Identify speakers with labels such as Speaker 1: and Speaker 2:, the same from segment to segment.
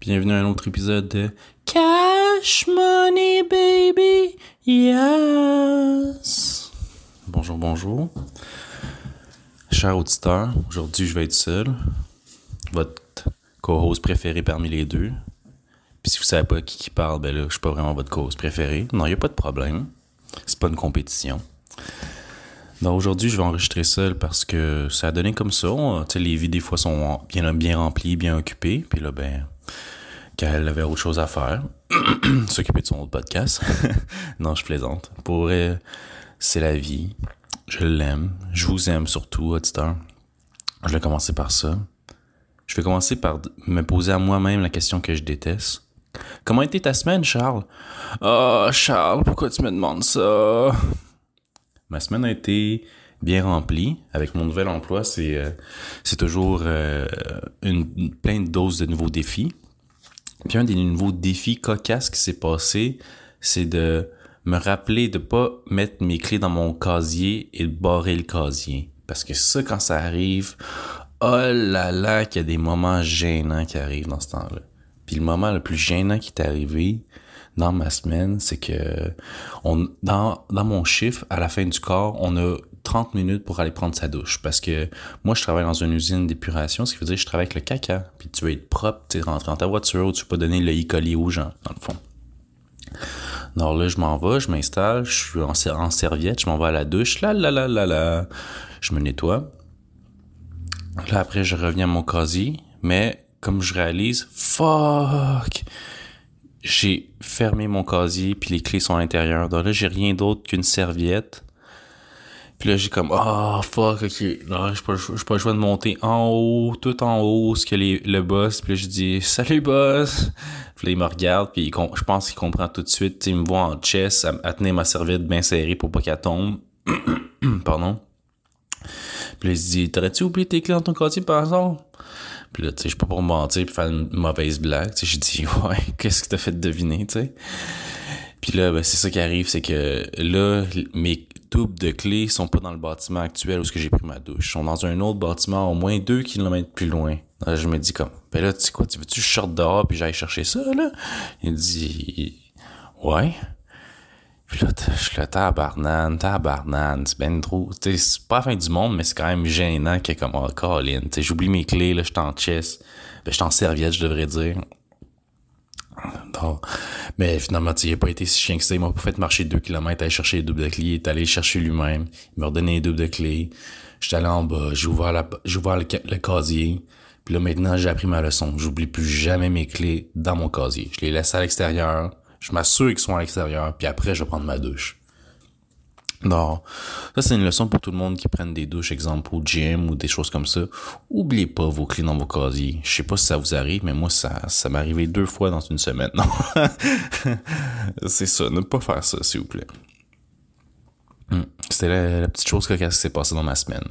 Speaker 1: Bienvenue à un autre épisode de Cash Money Baby, yes! Bonjour, bonjour. Cher auditeur, aujourd'hui je vais être seul. Votre co-host préféré parmi les deux. Puis si vous savez pas qui qui parle, ben là, je suis pas vraiment votre co-host préféré. Non, il a pas de problème. C'est pas une compétition. Donc aujourd'hui, je vais enregistrer seul parce que ça a donné comme ça. Tu sais, les vies des fois sont bien, bien remplies, bien occupées. Puis là, ben, qu'elle avait autre chose à faire, s'occuper de son autre podcast. non, je plaisante. Pour elle, c'est la vie. Je l'aime. Je vous aime surtout, auditeur. Je vais commencer par ça. Je vais commencer par me poser à moi-même la question que je déteste. Comment était ta semaine, Charles? Oh, Charles, pourquoi tu me demandes ça? Ma semaine a été bien remplie. Avec mon nouvel emploi, c'est euh, toujours euh, une, plein de doses de nouveaux défis. Puis un des nouveaux défis cocasses qui s'est passé, c'est de me rappeler de pas mettre mes clés dans mon casier et de barrer le casier. Parce que ça, quand ça arrive, oh là là, qu'il y a des moments gênants qui arrivent dans ce temps-là. Puis le moment le plus gênant qui est arrivé dans ma semaine, c'est que on, dans, dans mon chiffre, à la fin du corps, on a 30 minutes pour aller prendre sa douche. Parce que moi, je travaille dans une usine d'épuration, ce qui veut dire que je travaille avec le caca. Puis tu veux être propre, tu rentrer dans ta voiture, ou tu peux donner le e aux gens, dans le fond. Alors là, je m'en vais, je m'installe, je suis en, en, serviette, je m'en vais à la douche, là, là, là, là, là. Je me nettoie. Là, après, je reviens à mon casier, mais comme je réalise, fuck! J'ai fermé mon casier, puis les clés sont à l'intérieur. Donc là, j'ai rien d'autre qu'une serviette puis là, j'ai comme, oh, fuck, ok. Non, je pas, pas choix de monter en haut, tout en haut, ce que les, le boss. Puis là, je dis, salut, boss. Puis là, il me regarde, puis je pense qu'il comprend tout de suite. il me voit en chess, à, tenir ma serviette bien serrée pour pas qu'elle tombe. Pardon. Puis là, il se dit, t'aurais-tu oublié tes clés dans ton quartier, par exemple? Puis là, tu sais, je suis pas pour mentir puis faire une mauvaise blague. Tu sais, j'ai dit, ouais, qu'est-ce que t'as fait deviner, tu sais? Puis là, ben, c'est ça qui arrive, c'est que là, mes tubes de clés sont pas dans le bâtiment actuel où j'ai pris ma douche. Ils sont dans un autre bâtiment au moins deux kilomètres plus loin. Je me dis comme, ben là, tu sais quoi, tu veux-tu short dehors puis j'aille chercher ça, là? Il dit, ouais. Puis là, je suis là, tabarnane, tabarnane, c'est ben trop, c'est pas la fin du monde, mais c'est quand même gênant ait comme, oh, Colin, tu j'oublie mes clés, là, je suis en ben, je suis en serviette, je devrais dire. Mais finalement, il n'a pas été si chien que ça. Il m'a pas fait marcher deux kilomètres, aller chercher les doubles de clés. Il est allé chercher lui-même. Il m'a redonné les doubles de clés. J'étais allé en bas. J'ai ouvert, la, j'ai ouvert le, casier. Puis là, maintenant, j'ai appris ma leçon. J'oublie plus jamais mes clés dans mon casier. Je les laisse à l'extérieur. Je m'assure qu'ils sont à l'extérieur. Puis après, je vais prendre ma douche. Non. Ça, c'est une leçon pour tout le monde qui prenne des douches, exemple, au gym ou des choses comme ça. Oubliez pas vos clés dans vos casiers. Je sais pas si ça vous arrive, mais moi, ça, ça m'est arrivé deux fois dans une semaine. Non? c'est ça. Ne pas faire ça, s'il vous plaît. Hmm. C'était la, petite chose qui s'est passée dans ma semaine.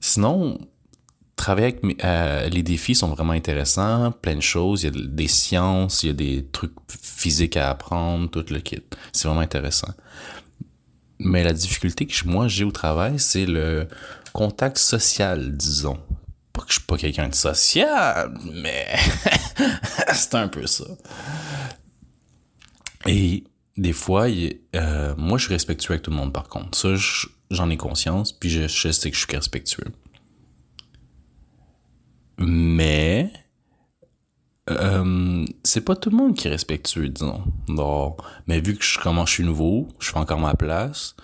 Speaker 1: Sinon, travailler avec euh, les défis sont vraiment intéressants, plein de choses, il y a des sciences, il y a des trucs physiques à apprendre, tout le kit. C'est vraiment intéressant. Mais la difficulté que moi j'ai au travail, c'est le contact social, disons. Pas que je suis pas quelqu'un de social, mais c'est un peu ça. Et des fois, euh, moi je suis respectueux avec tout le monde par contre. Ça, j'en ai conscience, puis je, je sais que je suis respectueux. Mais euh, c'est pas tout le monde qui est respectueux, disons. Non. Mais vu que je commence, je suis nouveau, je fais encore ma place,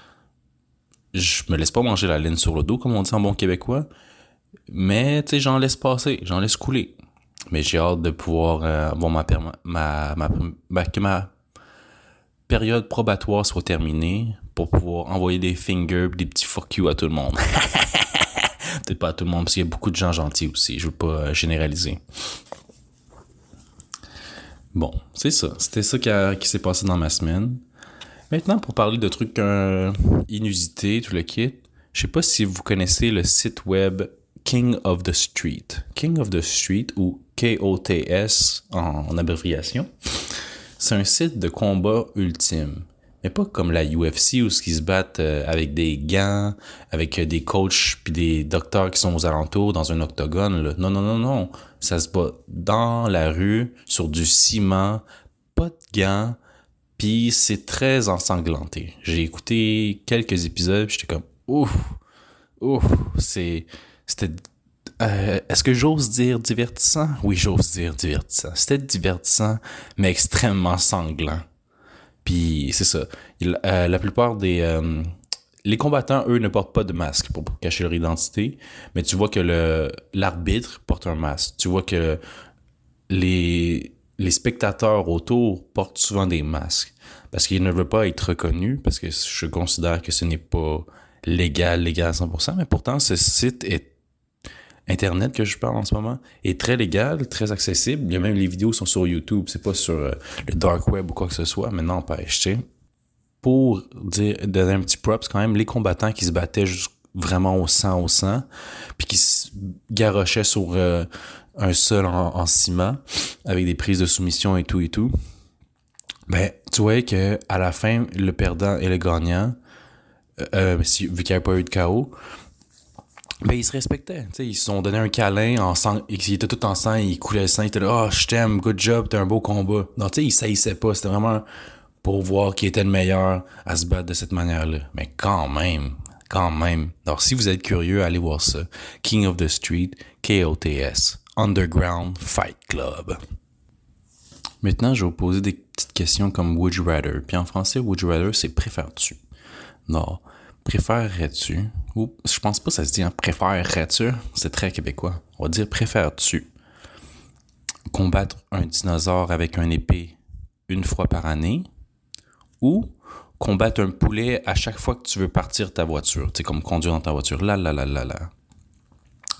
Speaker 1: je me laisse pas manger la laine sur le dos, comme on dit en bon québécois. Mais, tu sais, j'en laisse passer, j'en laisse couler. Mais j'ai hâte de pouvoir euh, avoir ma, ma, ma, ma, que ma période probatoire soit terminée pour pouvoir envoyer des fingers des petits fuck you à tout le monde. Peut-être pas à tout le monde, parce qu'il y a beaucoup de gens gentils aussi. Je veux pas euh, généraliser. Bon, c'est ça. C'était ça qui, s'est passé dans ma semaine. Maintenant, pour parler de trucs inusités, tout le kit, je sais pas si vous connaissez le site web King of the Street. King of the Street ou KOTS en, en abréviation. C'est un site de combat ultime. Mais pas comme la UFC où ils se battent euh, avec des gants, avec euh, des coachs puis des docteurs qui sont aux alentours dans un octogone. Là. Non, non, non, non. Ça se bat dans la rue, sur du ciment, pas de gants, puis c'est très ensanglanté. J'ai écouté quelques épisodes, j'étais comme ouf, ouf, c'est c'était euh, est-ce que j'ose dire divertissant? Oui, j'ose dire divertissant. C'était divertissant, mais extrêmement sanglant. Puis c'est ça. Euh, la plupart des... Euh, les combattants, eux, ne portent pas de masque pour cacher leur identité, mais tu vois que l'arbitre porte un masque. Tu vois que les, les spectateurs autour portent souvent des masques parce qu'ils ne veulent pas être reconnus, parce que je considère que ce n'est pas légal, légal à 100%, mais pourtant ce site est Internet que je parle en ce moment est très légal, très accessible. Il y a même les vidéos sont sur YouTube, c'est pas sur euh, le dark web ou quoi que ce soit, mais n'empêche, tu sais. Pour dire, donner un petit props quand même, les combattants qui se battaient vraiment au sang au sang, puis qui se garochaient sur euh, un sol en, ciment avec des prises de soumission et tout et tout. Ben, tu vois que à la fin, le perdant et le gagnant, euh, vu qu'il n'y avait pas eu de chaos, ben, ils se respectaient. sais ils se sont donné un câlin en. Ils étaient tout en sang, ils coulaient le sang. Ils étaient là, oh, je t'aime, good job, t'as un beau combat. Non, tu sais, ils saillissaient pas. C'était vraiment pour voir qui était le meilleur à se battre de cette manière-là. Mais quand même, quand même. Alors, si vous êtes curieux, allez voir ça. King of the Street, KOTS, Underground Fight Club. Maintenant, je vais vous poser des petites questions comme Would you rather. Puis en français, Would you rather, c'est préfères-tu. Non. Préférerais-tu, ou je pense pas que ça se dit, hein, préférerais-tu, c'est très québécois. On va dire préfères-tu combattre un dinosaure avec un épée une fois par année ou combattre un poulet à chaque fois que tu veux partir ta voiture. C'est comme conduire dans ta voiture. Là, là, là, là, là.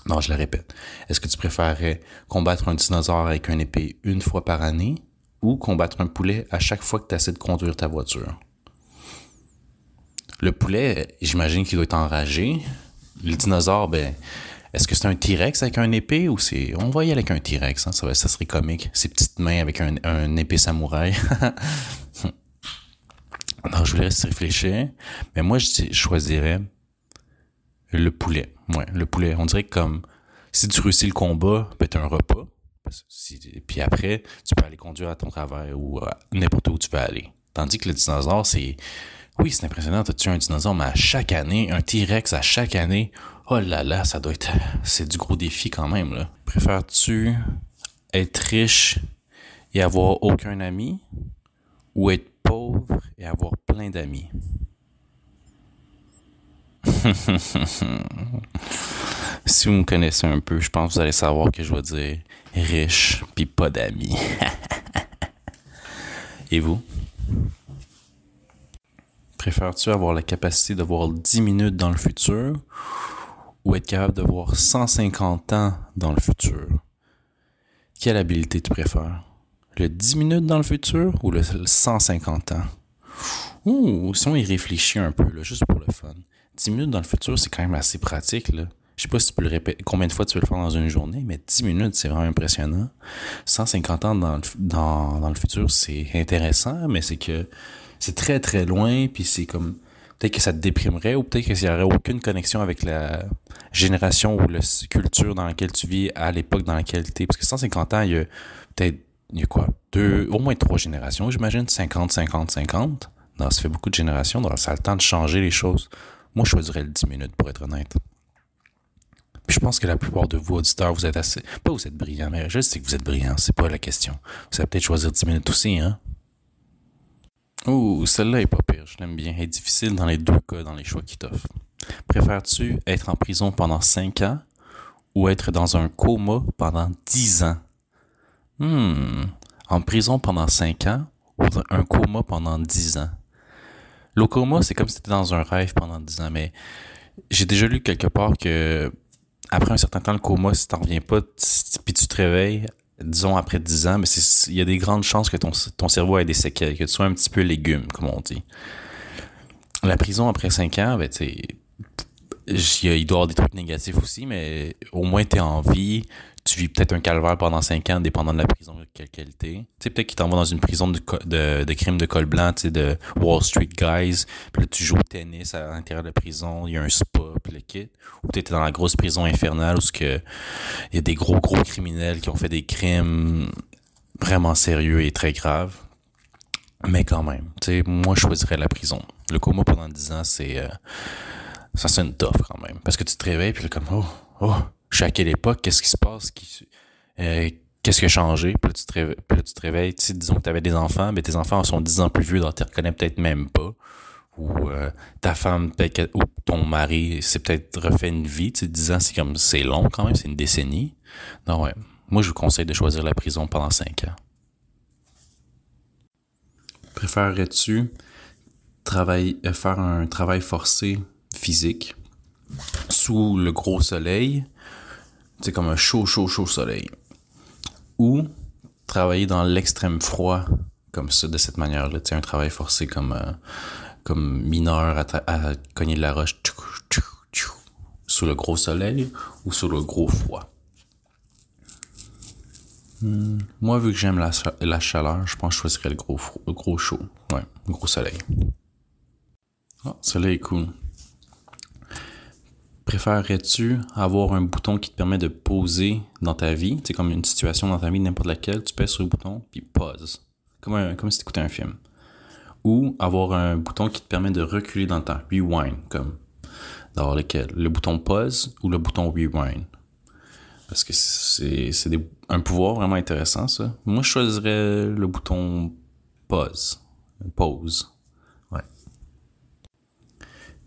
Speaker 1: Non, je le répète. Est-ce que tu préférerais combattre un dinosaure avec un épée une fois par année ou combattre un poulet à chaque fois que tu essaies de conduire ta voiture? Le poulet, j'imagine qu'il doit être enragé. Le dinosaure, ben, est-ce que c'est un T-Rex avec un épée ou c'est. On aller avec un T-Rex, hein, ça, ça serait comique. Ses petites mains avec un, épée samouraï. non, je vous laisse réfléchir. Mais moi, je, choisirais le poulet. Ouais, le poulet. On dirait que comme si tu réussis le combat, ben, t'as un repas. puis après, tu peux aller conduire à ton travail ou n'importe où tu veux aller. Tandis que le dinosaure, c'est oui, c'est impressionnant, tu tué un dinosaure, mais à chaque année, un T-Rex à chaque année, oh là là, ça doit être. C'est du gros défi quand même, là. Préfères-tu être riche et avoir aucun ami ou être pauvre et avoir plein d'amis? si vous me connaissez un peu, je pense que vous allez savoir que je vais dire riche puis pas d'amis. et vous? Préfères-tu avoir la capacité de voir 10 minutes dans le futur ou être capable de voir 150 ans dans le futur? Quelle habilité tu préfères? Le 10 minutes dans le futur ou le 150 ans? Ouh, si on y réfléchit un peu, juste pour le fun. 10 minutes dans le futur, c'est quand même assez pratique. Là. Je sais pas si tu peux le répéter, combien de fois tu veux le faire dans une journée, mais 10 minutes, c'est vraiment impressionnant. 150 ans dans le futur, c'est intéressant, mais c'est que c'est très très loin, puis c'est comme peut-être que ça te déprimerait ou peut-être qu'il n'y aurait aucune connexion avec la génération ou la culture dans laquelle tu vis à l'époque dans laquelle tu es. Parce que 150 ans, il y a peut-être, il y a quoi, deux, au moins trois générations, j'imagine, 50, 50, 50. Non, ça fait beaucoup de générations, donc ça a le temps de changer les choses. Moi, je choisirais le 10 minutes, pour être honnête. Puis je pense que la plupart de vous, auditeurs, vous êtes assez. Pas vous êtes brillants, mais je sais que vous êtes brillants, c'est pas la question. Vous allez peut-être choisir 10 minutes aussi, hein? Ouh, celle-là est pas pire, je l'aime bien. Elle est difficile dans les deux cas, dans les choix qu'il t'offre. Préfères-tu être en prison pendant 5 ans ou être dans un coma pendant 10 ans? Hmm, en prison pendant 5 ans ou un coma pendant 10 ans? Le coma, c'est comme si tu étais dans un rêve pendant 10 ans, mais j'ai déjà lu quelque part que après un certain temps, le coma, si t'en reviens pas, puis tu te réveilles, disons après 10 ans, mais il y a des grandes chances que ton, cerveau ait des séquelles, que tu sois un petit peu légume, comme on dit. La prison après 5 ans, ben, il doit y avoir des trucs négatifs aussi, mais au moins tu es en vie, tu vis peut-être un calvaire pendant 5 ans, dépendant de la prison de quelle qualité. Tu sais, peut-être qu'ils t'envoient dans une prison de, de, de crimes de col blanc, tu sais, de Wall Street Guys. Puis là, tu joues au tennis à l'intérieur de la prison, il y a un spa, puis le kit. Ou peut-être dans la grosse prison infernale où il y a des gros, gros criminels qui ont fait des crimes vraiment sérieux et très graves. Mais quand même, tu sais, moi, je choisirais la prison. Le coma pendant 10 ans, c'est... Euh, ça, une toffe quand même. Parce que tu te réveilles, puis comme, oh, oh, suis à quelle époque, qu'est-ce qui se passe, euh, qu'est-ce qui a changé, puis là, tu te réveilles, tu disons que tu avais des enfants, mais tes enfants sont 10 ans plus vieux, donc tu reconnais peut-être même pas. Ou euh, ta femme, ou ton mari s'est peut-être refait une vie, tu sais, 10 ans, c'est comme, c'est long quand même, c'est une décennie. Non, ouais. Moi, je vous conseille de choisir la prison pendant 5 ans. Préférerais-tu euh, faire un travail forcé physique sous le gros soleil c'est comme un chaud, chaud, chaud soleil. Ou travailler dans l'extrême froid, comme ça, de cette manière-là. Tu un travail forcé comme, euh, comme mineur à, cogner de la roche sous le gros soleil ou sous le gros froid. Hmm. Moi, vu que j'aime la, la, chaleur, je pense que je choisirais le gros, gros chaud. Ouais, le gros soleil. Oh, soleil est cool. Préférerais-tu avoir un bouton qui te permet de poser dans ta vie, c'est comme une situation dans ta vie, n'importe laquelle, tu pèses sur le bouton, puis pause, comme, comme si tu écoutais un film. Ou avoir un bouton qui te permet de reculer dans le temps, rewind, comme dans lequel? Le bouton pause ou le bouton rewind? Parce que c'est un pouvoir vraiment intéressant, ça. Moi, je choisirais le bouton pause. Pause. Ouais.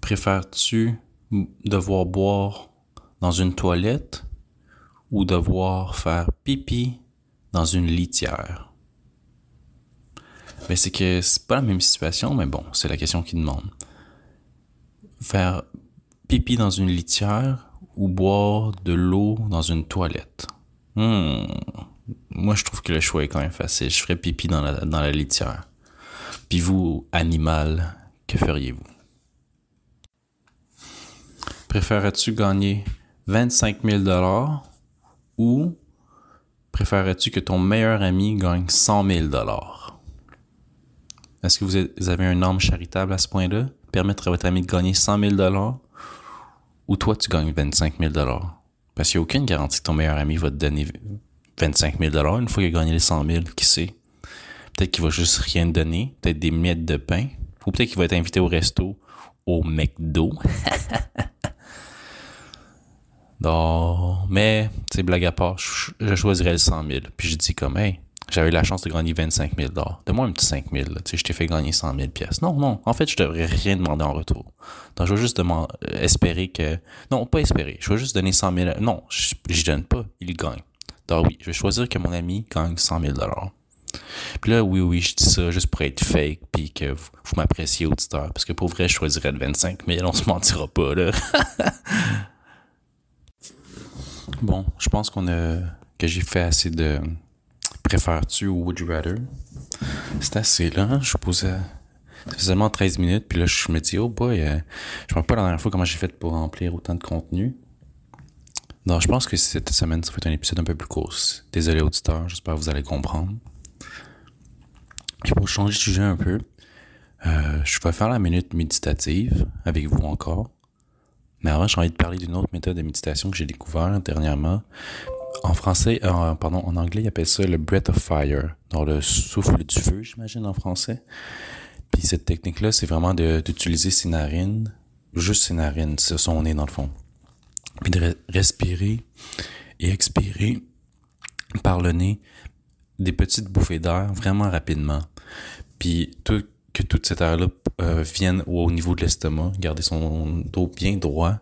Speaker 1: Préfères-tu devoir boire dans une toilette ou devoir faire pipi dans une litière. Mais c'est que c'est pas la même situation, mais bon, c'est la question qui demande. Faire pipi dans une litière ou boire de l'eau dans une toilette. Hmm. Moi, je trouve que le choix est quand même facile. Je ferais pipi dans la, dans la litière. Puis vous, animal, que feriez-vous? Préférerais-tu gagner 25 000 ou préférerais-tu que ton meilleur ami gagne 100 000 Est-ce que vous avez un homme charitable à ce point-là? Permettre à votre ami de gagner 100 000 ou toi, tu gagnes 25 000 Parce qu'il n'y a aucune garantie que ton meilleur ami va te donner 25 000 une fois qu'il a gagné les 100 000, qui sait? Peut-être qu'il va juste rien te donner, peut-être des miettes de pain, ou peut-être qu'il va être invité au resto, au McDo. Mais, tu sais, blague à part, je, choisirais le 100 000. Puis je dis comme, hey, j'avais la chance de gagner 25 000 Donne-moi un petit 5 000 Tu je t'ai fait gagner 100 000 pièces. Non, non. En fait, je devrais rien demander en retour. Donc, je vais juste euh, espérer que, non, pas espérer. Je vais juste donner 100 000. Non, je, je donne pas. Il gagne. Donc, oui, je vais choisir que mon ami gagne 100 000 puis là, oui, oui, je dis ça juste pour être fake, puis que vous, vous m'appréciez, auditeur. Parce que pour vrai, je choisirais le 25 000, on se mentira pas, là. Bon, je pense qu'on a que j'ai fait assez de préfères-tu ou would you rather? C'est assez là. Je posais seulement 13 minutes, puis là je me dis oh boy, euh, je me rappelle pas la dernière fois comment j'ai fait pour remplir autant de contenu. Non, je pense que cette semaine ça va être un épisode un peu plus court. Désolé auditeur, j'espère que vous allez comprendre. Et pour changer de sujet un peu, euh, je vais faire la minute méditative avec vous encore. Mais avant, j'ai envie de parler d'une autre méthode de méditation que j'ai découvert dernièrement. En français, pardon, en anglais, ils appellent ça le breath of fire, dans le souffle du feu, j'imagine en français. Puis cette technique-là, c'est vraiment d'utiliser ses narines, juste ses narines, c'est son nez dans le fond. Puis de respirer et expirer par le nez des petites bouffées d'air vraiment rapidement. Puis tout que toute cette air-là euh, vienne au niveau de l'estomac, garder son dos bien droit.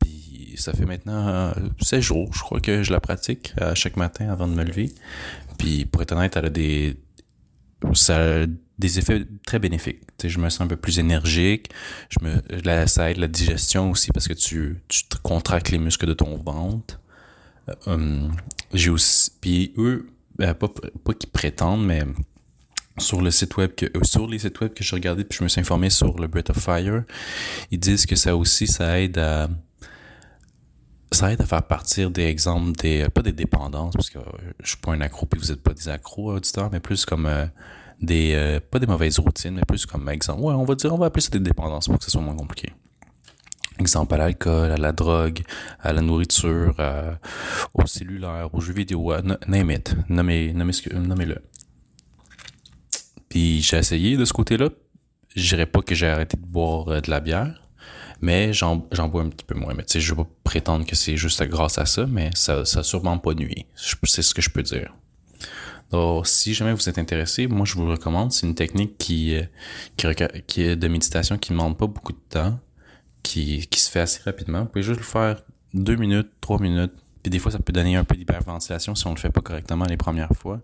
Speaker 1: Puis ça fait maintenant euh, 16 jours, je crois que je la pratique à chaque matin avant de me lever. Puis pour être honnête, elle a des ça des effets très bénéfiques. Je me sens un peu plus énergique. Je me, la, ça aide la digestion aussi parce que tu, tu contractes les muscles de ton ventre. Euh, hum, j'ai aussi, puis eux, pas, pas qu'ils prétendent, mais sur le site web que euh, sur les sites web que je regardais puis je me suis informé sur le Breath of Fire, ils disent que ça aussi ça aide à ça aide à faire partir des exemples, des pas des dépendances, parce que je suis pas un accro puis vous êtes pas des accros auditeurs, mais plus comme des pas des mauvaises routines, mais plus comme exemple. Ouais, on va dire, on va appeler ça des dépendances pour que ce soit moins compliqué. Exemple à l'alcool, à la drogue, à la nourriture, au cellulaire, aux jeux vidéo, à name it, nommez, nommez, nommez-le. Puis j'ai essayé de ce côté-là. Je dirais pas que j'ai arrêté de boire euh, de la bière, mais j'en bois un petit peu moins. Mais tu sais, je vais pas prétendre que c'est juste grâce à ça, mais ça, ça sûrement pas nuit. C'est ce que je peux dire. Donc, si jamais vous êtes intéressé, moi je vous le recommande. C'est une technique qui, euh, qui, est de méditation qui ne demande pas beaucoup de temps, qui, qui se fait assez rapidement. Vous pouvez juste le faire deux minutes, trois minutes. Puis des fois, ça peut donner un peu d'hyperventilation si on le fait pas correctement les premières fois.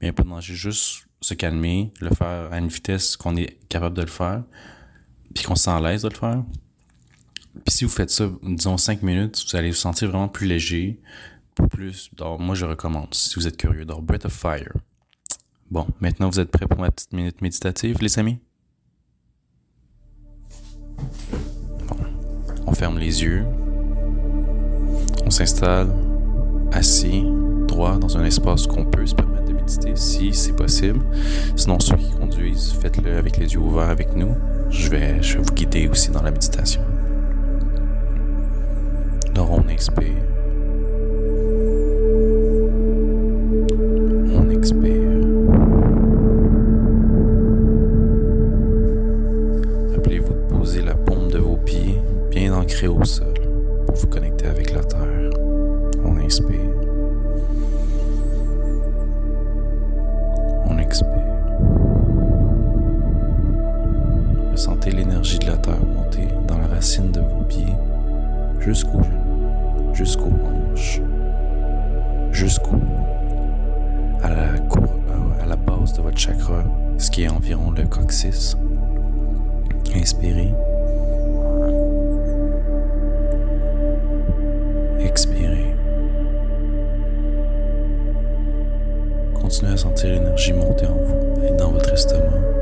Speaker 1: Mais il peut manger juste se calmer, le faire à une vitesse qu'on est capable de le faire, puis qu'on se sent à l'aise de le faire. Puis si vous faites ça, disons 5 minutes, vous allez vous sentir vraiment plus léger, plus. Donc, moi, je recommande, si vous êtes curieux. Donc, Breath of Fire. Bon, maintenant, vous êtes prêts pour ma petite minute méditative, les amis? Bon, on ferme les yeux. On s'installe assis, droit, dans un espace qu'on peut se permettre si c'est possible. Sinon, ceux qui conduisent, faites-le avec les yeux ouverts avec nous. Je vais, je vais vous guider aussi dans la méditation. Donc, on inspire. On expire. Rappelez-vous de poser la paume de vos pieds bien ancrée au sol jusqu'aux genoux, jusqu'aux hanches, jusqu'au à la, à la base de votre chakra, ce qui est environ le coccyx. Inspirez. Expirez. Continuez à sentir l'énergie monter en vous et dans votre estomac.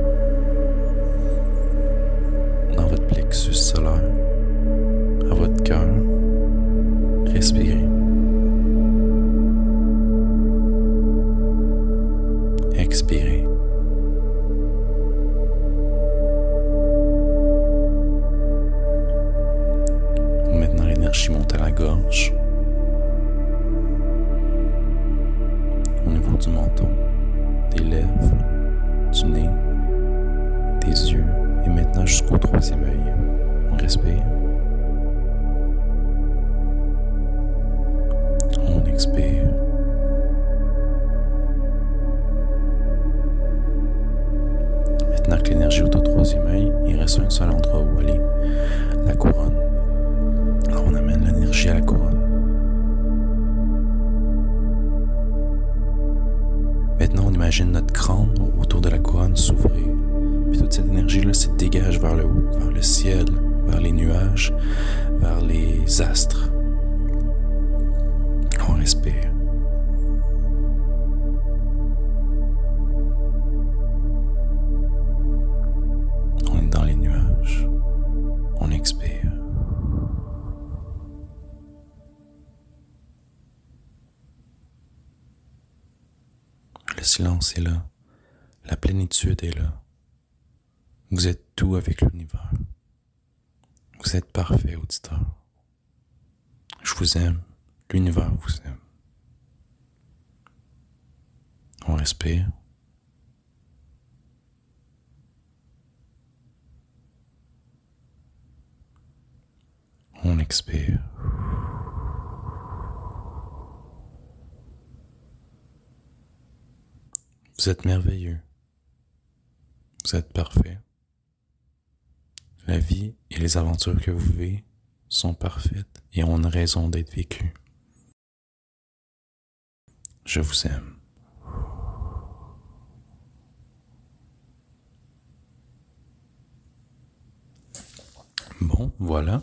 Speaker 1: Là. La plénitude est là. Vous êtes tout avec l'univers. Vous êtes parfait, auditeur. Je vous aime. L'univers vous aime. On respire. On expire. Vous êtes merveilleux. Vous êtes parfait. La vie et les aventures que vous vivez sont parfaites et ont une raison d'être vécues. Je vous aime. Bon, voilà.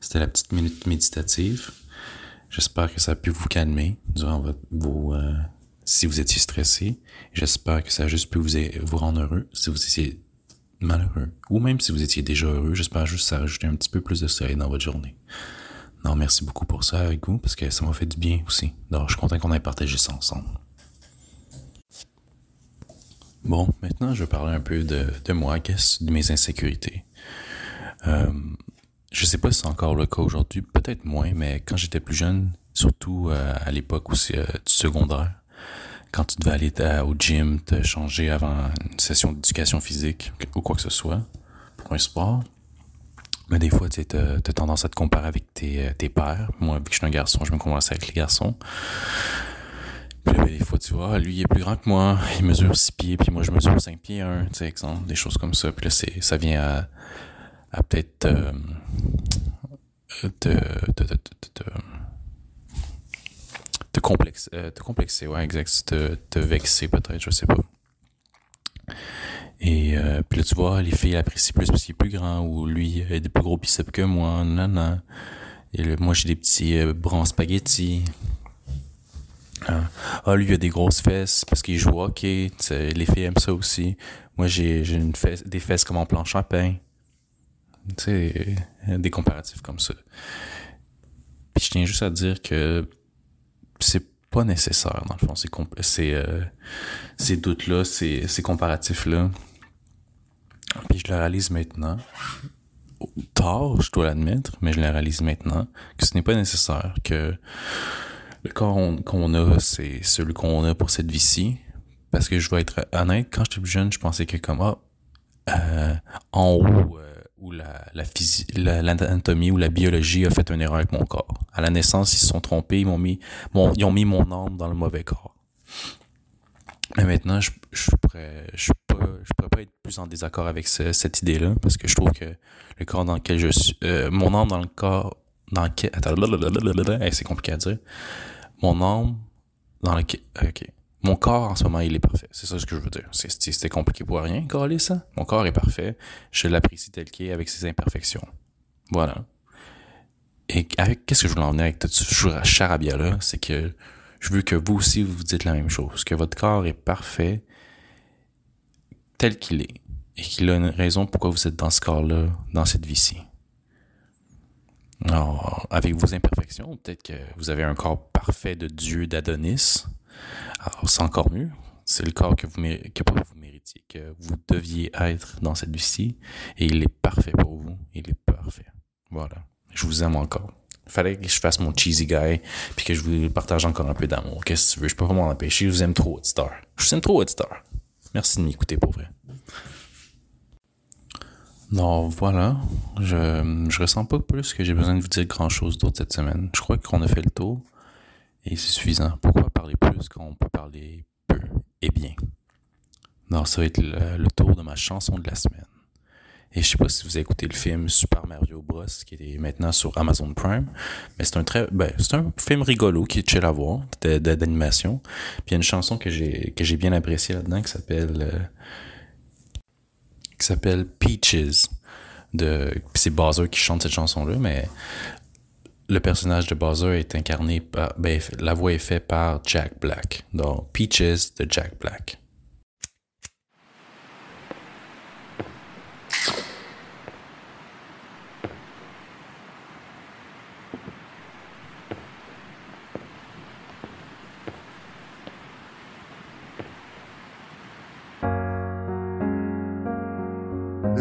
Speaker 1: C'était la petite minute méditative. J'espère que ça a pu vous calmer durant votre, vos, euh, si vous étiez stressé. J'espère que ça a juste pu vous, vous rendre heureux si vous étiez malheureux, ou même si vous étiez déjà heureux, j'espère juste que ça a rajouté un petit peu plus de soleil dans votre journée. Non, merci beaucoup pour ça avec vous, parce que ça m'a fait du bien aussi. Donc, je suis content qu'on ait partagé ça ensemble. Bon, maintenant, je vais parler un peu de, de moi, qu'est-ce de mes insécurités. Euh, je sais pas si c'est encore le cas aujourd'hui, peut-être moins, mais quand j'étais plus jeune, surtout euh, à l'époque aussi euh, du secondaire, quand tu devais aller au gym, te changer avant une session d'éducation physique ou quoi que ce soit pour un sport, mais des fois, tu as, tendance à te comparer avec tes, pères. Moi, vu que je suis un garçon, je me compare avec les garçons. Puis des fois, tu vois, lui, il est plus grand que moi, il mesure 6 pieds, puis moi, je mesure 5 pieds 1, tu sais, exemple, des choses comme ça. Puis là, ça vient à, peut-être euh, te, te, te, complexe, euh, te complexer, ouais, exact, te, te vexer peut-être, je sais pas. Et euh, puis là, tu vois, les filles apprécient plus parce qu'il est plus grand, ou lui, il a des plus gros biceps que moi, non, non. Et là, moi, j'ai des petits euh, bras spaghetti. Ah. ah, lui, il a des grosses fesses parce qu'il joue hockey. Les filles aiment ça aussi. Moi, j'ai des fesses comme en planche à pain. Tu sais, des comparatifs comme ça. Puis je tiens juste à dire que c'est pas nécessaire, dans le fond, ces, euh, ces doutes-là, ces, comparatifs-là. Puis je le réalise maintenant. Tard, je dois l'admettre, mais je le réalise maintenant, que ce n'est pas nécessaire, que le corps qu'on a, c'est celui qu'on a pour cette vie-ci. Parce que je vais être honnête, quand j'étais plus jeune, je pensais que comme, ah, euh, en haut, euh, où la, la l'anatomie ou la biologie a fait une erreur avec mon corps. À la naissance, ils se sont trompés, ils m'ont mis, mon, ils ont mis mon âme dans le mauvais corps. Mais maintenant, je, je pourrais, je pourrais, je pourrais pas être plus en désaccord avec cette idée-là, parce que je trouve que le corps dans lequel je suis, euh, mon âme dans le corps dans lequel, attends, c'est compliqué à dire. Mon âme dans lequel, ok. Mon corps, en ce moment, il est parfait. C'est ça ce que je veux dire. C'était compliqué pour rien, coller ça. Mon corps est parfait. Je l'apprécie tel qu'il est avec ses imperfections. Voilà. Et qu'est-ce que je voulais en venir avec tout ce charabia là, c'est que je veux que vous aussi vous dites la même chose, que votre corps est parfait tel qu'il est et qu'il a une raison pourquoi vous êtes dans ce corps-là, dans cette vie-ci. Alors, avec vos imperfections, peut-être que vous avez un corps parfait de Dieu d'Adonis, alors, c'est encore mieux. C'est le corps que vous, que vous méritiez, que vous deviez être dans cette vie-ci. Et il est parfait pour vous. Il est parfait. Voilà. Je vous aime encore. Fallait que je fasse mon cheesy guy, puis que je vous partage encore un peu d'amour. Qu'est-ce que tu veux? Je peux pas m'en empêcher. Je vous aime trop, Star. Je vous aime trop, Star. Merci de m'écouter, pour vrai. Non, voilà. Je, je ressens pas plus que j'ai besoin de vous dire grand chose d'autre cette semaine. Je crois qu'on a fait le tour. Et c'est suffisant. Pourquoi parler plus quand on peut parler peu et bien? Non, ça va être le, tour de ma chanson de la semaine. Et je sais pas si vous avez écouté le film Super Mario Bros. qui est maintenant sur Amazon Prime, mais c'est un très, ben, c'est un film rigolo qui est chill à voir, d'animation. Puis il y a une chanson que j'ai, que j'ai bien appréciée là-dedans qui s'appelle, euh, qui s'appelle Peaches. De, c'est Bowser qui chante cette chanson-là, mais le personnage de Bowser est incarné par. Ben, la voix est faite par Jack Black. Donc, Peaches de Jack Black.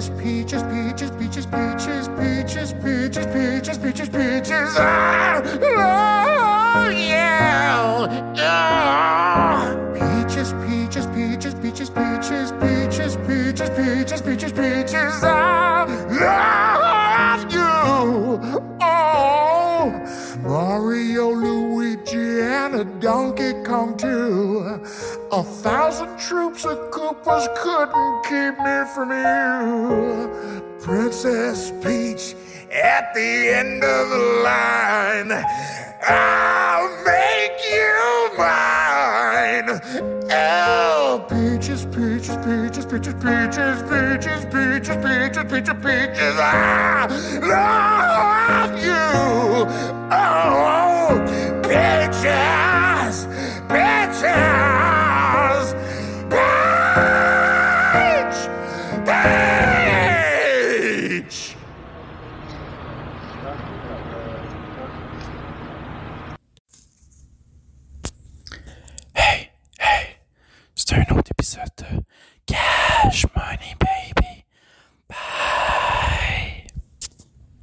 Speaker 2: Peaches, peaches, peaches, peaches, peaches, peaches, peaches, peaches, peaches, peaches. Ah, oh, yeah. Oh. Peaches, peaches, peaches, peaches, peaches, peaches, peaches, peaches, peaches, peaches. I love you. Oh, Mario, Luigi, and a Donkey Kong too. A thousand troops of Koopas couldn't keep me from you. Princess Peach at the end of the line. I'll make you mine. Oh, peaches, peaches, peaches, peaches, peaches, peaches, peaches, peaches, peaches, peaches. I love you. Oh, peaches, peaches,